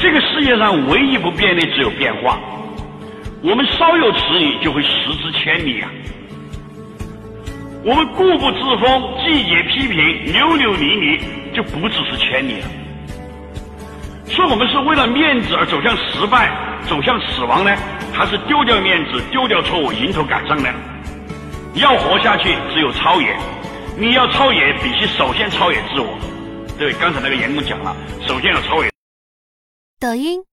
这个世界上唯一不变的只有变化。我们稍有迟疑，就会失之千里啊！我们固步自封、季节批评、扭扭捏捏，就不只是千里了。说我们是为了面子而走向失败、走向死亡呢，还是丢掉面子、丢掉错误、迎头赶上呢？要活下去，只有超越。你要超越，必须首先超越自我。对，刚才那个员工讲了，首先要超越。抖音。